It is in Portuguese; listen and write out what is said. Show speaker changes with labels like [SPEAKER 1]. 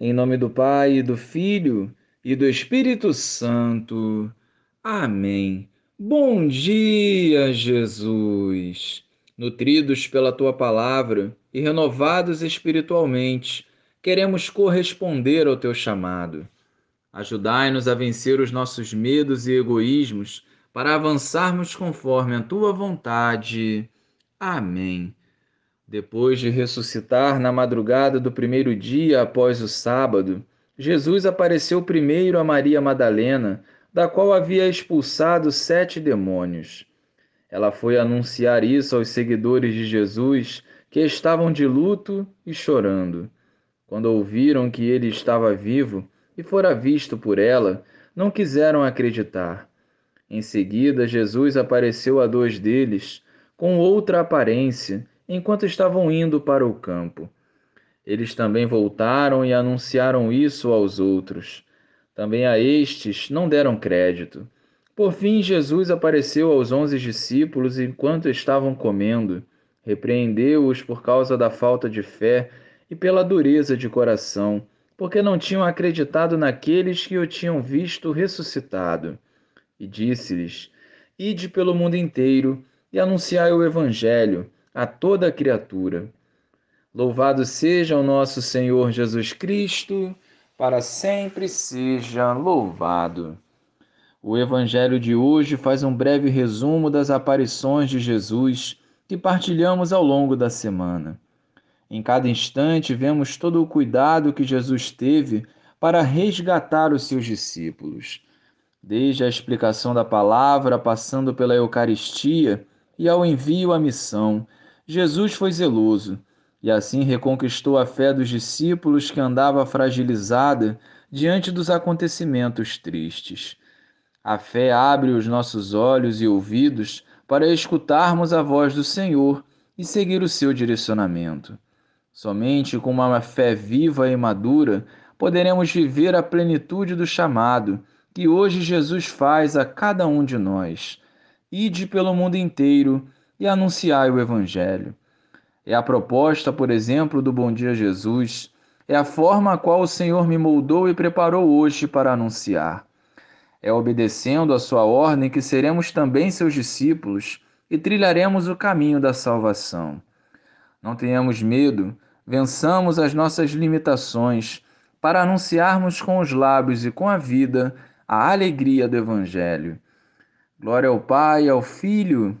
[SPEAKER 1] Em nome do Pai, do Filho e do Espírito Santo. Amém. Bom dia, Jesus. Nutridos pela tua palavra e renovados espiritualmente, queremos corresponder ao teu chamado. Ajudai-nos a vencer os nossos medos e egoísmos para avançarmos conforme a tua vontade. Amém. Depois de ressuscitar na madrugada do primeiro dia após o sábado, Jesus apareceu primeiro a Maria Madalena, da qual havia expulsado sete demônios. Ela foi anunciar isso aos seguidores de Jesus, que estavam de luto e chorando. Quando ouviram que ele estava vivo e fora visto por ela, não quiseram acreditar. Em seguida, Jesus apareceu a dois deles, com outra aparência enquanto estavam indo para o campo. Eles também voltaram e anunciaram isso aos outros. Também a estes não deram crédito. Por fim, Jesus apareceu aos onze discípulos enquanto estavam comendo, repreendeu-os por causa da falta de fé e pela dureza de coração, porque não tinham acreditado naqueles que o tinham visto ressuscitado. E disse-lhes: Ide pelo mundo inteiro e anunciai o Evangelho a toda criatura. Louvado seja o nosso Senhor Jesus Cristo, para sempre seja louvado. O Evangelho de hoje faz um breve resumo das aparições de Jesus que partilhamos ao longo da semana. Em cada instante, vemos todo o cuidado que Jesus teve para resgatar os seus discípulos. Desde a explicação da palavra, passando pela Eucaristia e ao envio à missão, Jesus foi zeloso e assim reconquistou a fé dos discípulos que andava fragilizada diante dos acontecimentos tristes. A fé abre os nossos olhos e ouvidos para escutarmos a voz do Senhor e seguir o seu direcionamento. Somente com uma fé viva e madura poderemos viver a plenitude do chamado que hoje Jesus faz a cada um de nós. Ide pelo mundo inteiro e anunciai o Evangelho. É a proposta, por exemplo, do Bom Dia Jesus, é a forma a qual o Senhor me moldou e preparou hoje para anunciar. É obedecendo a sua ordem que seremos também seus discípulos e trilharemos o caminho da salvação. Não tenhamos medo, vençamos as nossas limitações para anunciarmos com os lábios e com a vida a alegria do Evangelho. Glória ao Pai, ao Filho